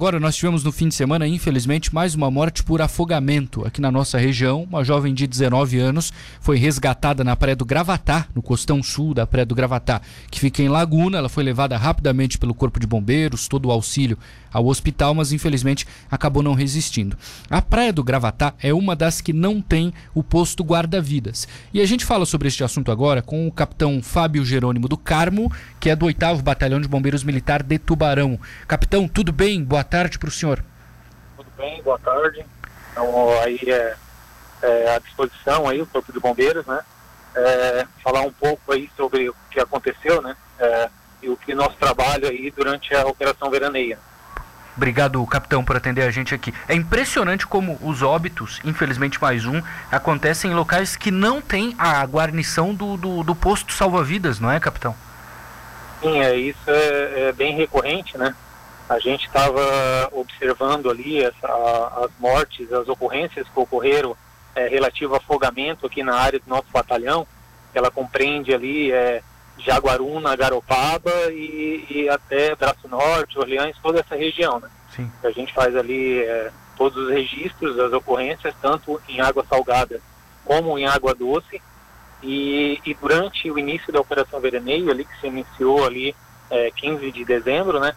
Agora, nós tivemos no fim de semana, infelizmente, mais uma morte por afogamento aqui na nossa região. Uma jovem de 19 anos foi resgatada na Praia do Gravatá, no costão sul da Praia do Gravatá, que fica em Laguna. Ela foi levada rapidamente pelo Corpo de Bombeiros, todo o auxílio ao hospital, mas infelizmente acabou não resistindo. A Praia do Gravatá é uma das que não tem o posto guarda-vidas. E a gente fala sobre este assunto agora com o capitão Fábio Jerônimo do Carmo, que é do 8 Batalhão de Bombeiros Militar de Tubarão. Capitão, tudo bem? Boa tarde para o senhor. Tudo bem, boa tarde. Então, aí é, é à disposição aí o Corpo de Bombeiros, né? É, falar um pouco aí sobre o que aconteceu, né? É, e o que nosso trabalho aí durante a Operação Veraneia. Obrigado, capitão, por atender a gente aqui. É impressionante como os óbitos, infelizmente mais um, acontecem em locais que não tem a guarnição do, do, do posto salva-vidas, não é, capitão? Sim, é, isso é, é bem recorrente, né? A gente estava observando ali essa, as mortes, as ocorrências que ocorreram é, relativo a afogamento aqui na área do nosso batalhão. Ela compreende ali é, Jaguaruna, Garopaba e, e, até Braço Norte, Orleans, toda essa região. Né? Sim. A gente faz ali é, todos os registros das ocorrências, tanto em água salgada como em água doce. E, e durante o início da Operação Veraneio, ali que se iniciou ali é, 15 de dezembro, né?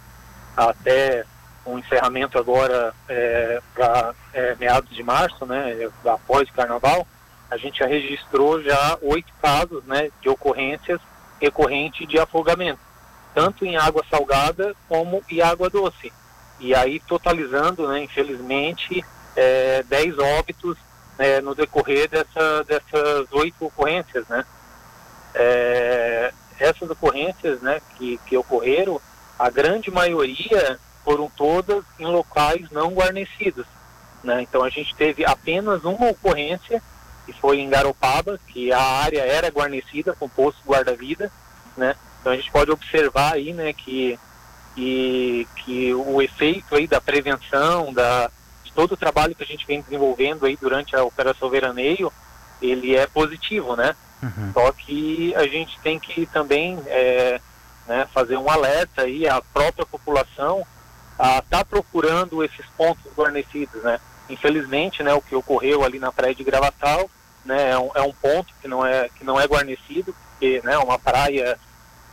Até o encerramento agora é, para é, meados de março, né, após o carnaval, a gente já registrou já oito casos né, de ocorrências recorrentes de afogamento, tanto em água salgada como em água doce. E aí totalizando, né, infelizmente, é, dez óbitos é, no decorrer dessa, dessas oito ocorrências. Né. É, essas ocorrências né, que, que ocorreram, a grande maioria foram todas em locais não guarnecidos. Né? Então a gente teve apenas uma ocorrência, que foi em Garopaba, que a área era guarnecida com posto guarda-vida. Né? Então a gente pode observar aí né, que, que, que o efeito aí da prevenção, da, de todo o trabalho que a gente vem desenvolvendo aí durante a Operação Veraneio, ele é positivo, né? Uhum. Só que a gente tem que também é, né, fazer um alerta aí à própria população a estar tá procurando esses pontos guarnecidos, né? Infelizmente, né, o que ocorreu ali na praia de Gravatal, né, é um, é um ponto que não é que não é guarnecido, porque, né, é uma praia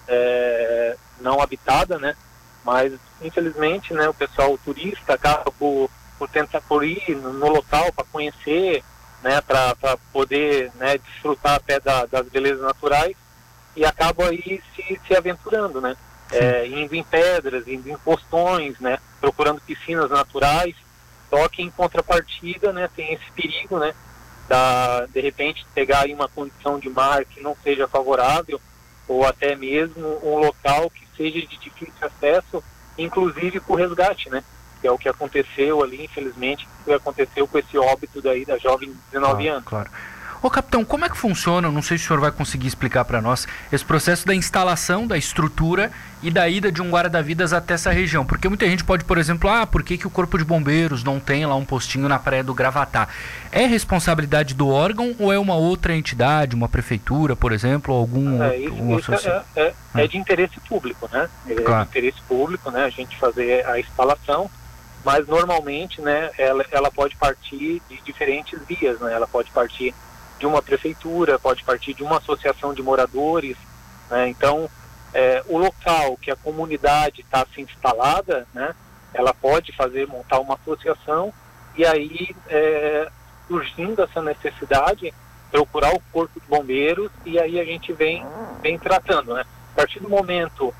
é, não habitada, né? Mas infelizmente, né, o pessoal o turista acaba por, por tentar por ir no local para conhecer, né, para poder, né, desfrutar até da, das belezas naturais e acabam aí se, se aventurando, né? É, indo em pedras, indo em postões, né? Procurando piscinas naturais. Só que em contrapartida, né? Tem esse perigo, né? Da, de repente pegar aí uma condição de mar que não seja favorável ou até mesmo um local que seja de difícil acesso, inclusive por resgate, né? Que é o que aconteceu ali, infelizmente, que aconteceu com esse óbito daí da jovem de 19 anos. Claro. Ô capitão, como é que funciona? Não sei se o senhor vai conseguir explicar para nós esse processo da instalação da estrutura e da ida de um guarda-vidas até essa região. Porque muita gente pode, por exemplo, ah, por que, que o Corpo de Bombeiros não tem lá um postinho na praia do Gravatá? É responsabilidade do órgão ou é uma outra entidade, uma prefeitura, por exemplo, ou algum é, isso, isso é, é, é, de interesse público, né? É claro. de interesse público, né? A gente fazer a instalação mas normalmente né, ela, ela pode partir de diferentes vias, né? ela pode partir de uma prefeitura, pode partir de uma associação de moradores. Né? Então, é, o local que a comunidade está se instalada, né, ela pode fazer, montar uma associação e aí, é, surgindo essa necessidade, procurar o corpo de bombeiros e aí a gente vem, vem tratando. Né? A partir do momento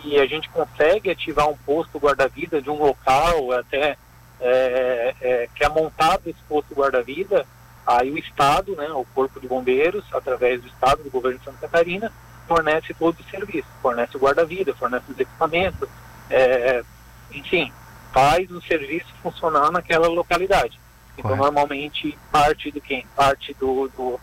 que a gente consegue ativar um posto guarda-vida de um local até é, é, que é montado esse posto guarda-vida, Aí o Estado, né, o Corpo de Bombeiros, através do Estado, do governo de Santa Catarina, fornece todo o serviço, fornece o guarda-vida, fornece os equipamentos, é, enfim, faz o serviço funcionar naquela localidade. Então, Correto. normalmente, parte do quem? Parte do, do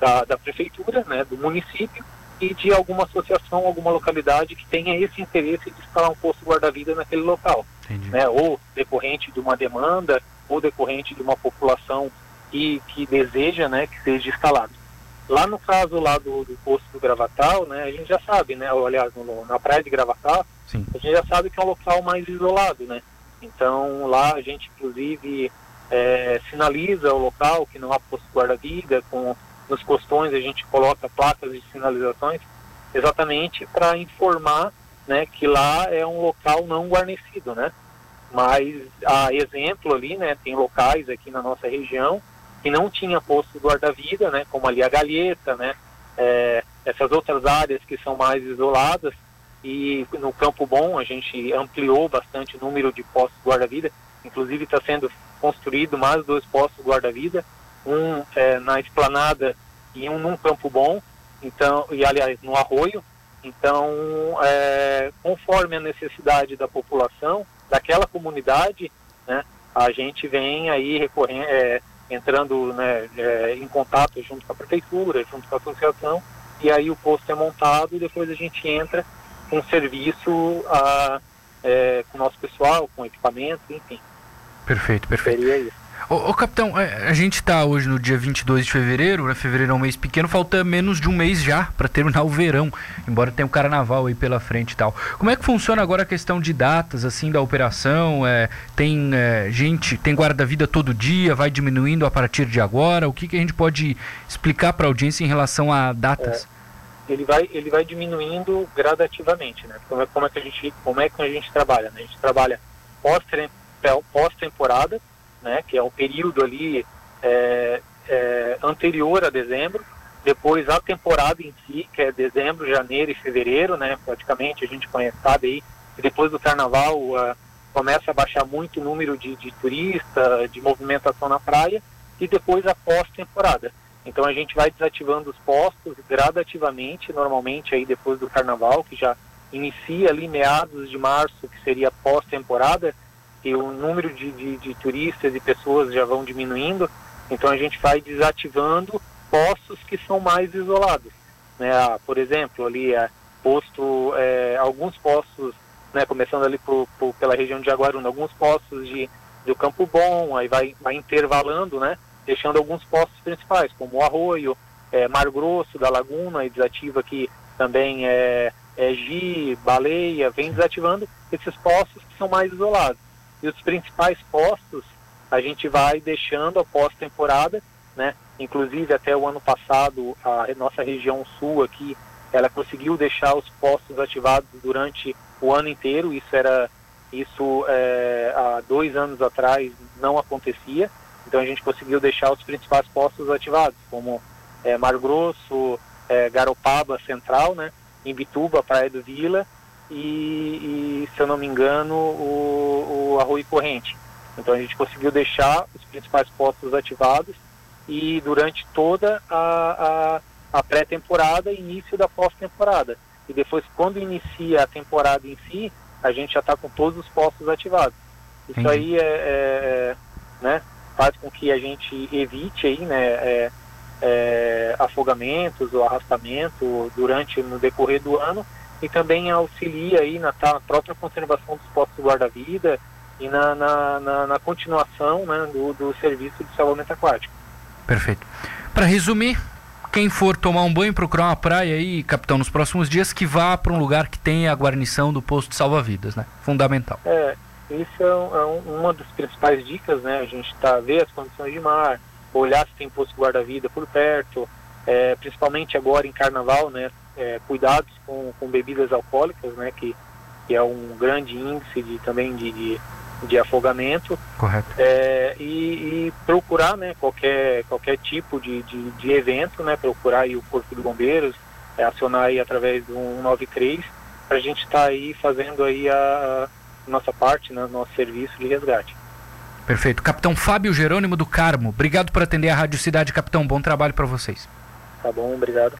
da, da, prefeitura, né, do município e de alguma associação, alguma localidade que tenha esse interesse de instalar um posto guarda-vida naquele local. Né, ou decorrente de uma demanda, ou decorrente de uma população que, que deseja né, que seja instalado. Lá no caso lá do, do posto do Gravatal, né, a gente já sabe, né, aliás, no, na praia de Gravatal, Sim. a gente já sabe que é um local mais isolado, né? Então lá a gente inclusive é, sinaliza o local que não há posto guarda-vida, com nos costões a gente coloca placas de sinalizações exatamente para informar né, que lá é um local não guarnecido, né? Mas a exemplo ali, né, tem locais aqui na nossa região que não tinha posto guarda-vida, né, como ali a Galheta, né, é, essas outras áreas que são mais isoladas. E no Campo Bom a gente ampliou bastante o número de postos guarda-vida, inclusive está sendo construído mais dois postos guarda-vida, um é, na esplanada e um num Campo Bom, então e aliás no Arroio, então é, conforme a necessidade da população daquela comunidade, né, a gente vem aí recorrendo, é, entrando né, é, em contato junto com a prefeitura, junto com a associação, e aí o posto é montado e depois a gente entra com serviço a, é, com o nosso pessoal, com equipamento, enfim. Perfeito, perfeito. Seria isso. Ô, ô, capitão, é, a gente está hoje no dia 22 de fevereiro, né? Fevereiro é um mês pequeno, falta menos de um mês já para terminar o verão, embora tenha o carnaval aí pela frente e tal. Como é que funciona agora a questão de datas, assim, da operação? É, tem é, gente, tem guarda-vida todo dia, vai diminuindo a partir de agora? O que, que a gente pode explicar para a audiência em relação a datas? É, ele, vai, ele vai diminuindo gradativamente, né? Como é, como é, que, a gente, como é que a gente trabalha? Né? A gente trabalha pós-temporada, pós né, que é o período ali é, é, anterior a dezembro, depois a temporada em si, que é dezembro, janeiro e fevereiro, né, praticamente a gente conhece, sabe aí, que depois do carnaval uh, começa a baixar muito o número de, de turista, de movimentação na praia, e depois a pós-temporada. Então a gente vai desativando os postos gradativamente, normalmente aí depois do carnaval, que já inicia ali meados de março, que seria pós-temporada, que o número de, de, de turistas e pessoas já vão diminuindo, então a gente vai desativando postos que são mais isolados. Né? Ah, por exemplo, ali é posto, é, alguns postos, né, começando ali por, por, pela região de Jaguaruna, alguns postos de, do Campo Bom, aí vai, vai intervalando, né, deixando alguns postos principais, como o Arroio, é, Mar Grosso da Laguna, e desativa aqui também é, é Gi, Baleia, vem desativando esses postos que são mais isolados. E os principais postos a gente vai deixando a pós-temporada, né? Inclusive até o ano passado a nossa região sul aqui, ela conseguiu deixar os postos ativados durante o ano inteiro. Isso era isso é, há dois anos atrás não acontecia. Então a gente conseguiu deixar os principais postos ativados, como é, Mar Grosso, é, Garopaba Central, né? Imbituba, Praia do Vila e, e, se eu não me engano, o, o arroio corrente. Então a gente conseguiu deixar os principais postos ativados e durante toda a, a, a pré-temporada e início da pós-temporada. E depois, quando inicia a temporada em si, a gente já está com todos os postos ativados. Isso Sim. aí é, é, é, né, faz com que a gente evite aí, né, é, é, afogamentos ou arrastamento durante no decorrer do ano e também auxilia aí na, na própria conservação dos postos guarda-vida e na, na, na, na continuação né, do, do serviço de salvamento aquático. Perfeito. Para resumir, quem for tomar um banho, procurar uma praia aí, capitão, nos próximos dias, que vá para um lugar que tenha a guarnição do posto de salva-vidas, né? Fundamental. É, isso é, um, é um, uma das principais dicas, né? A gente está ver as condições de mar, olhar se tem posto guarda-vida por perto, é, principalmente agora em carnaval, né? É, cuidados com, com bebidas alcoólicas, né, que, que é um grande índice de, também de, de, de afogamento. Correto. É, e, e, procurar né, qualquer, qualquer tipo de, de, de evento, né, procurar aí o Corpo de Bombeiros, é, acionar aí através do 193, para a gente estar tá aí fazendo aí a, a nossa parte, né, nosso serviço de resgate. Perfeito. Capitão Fábio Jerônimo do Carmo, obrigado por atender a Rádio Cidade, capitão. Bom trabalho para vocês. Tá bom, obrigado.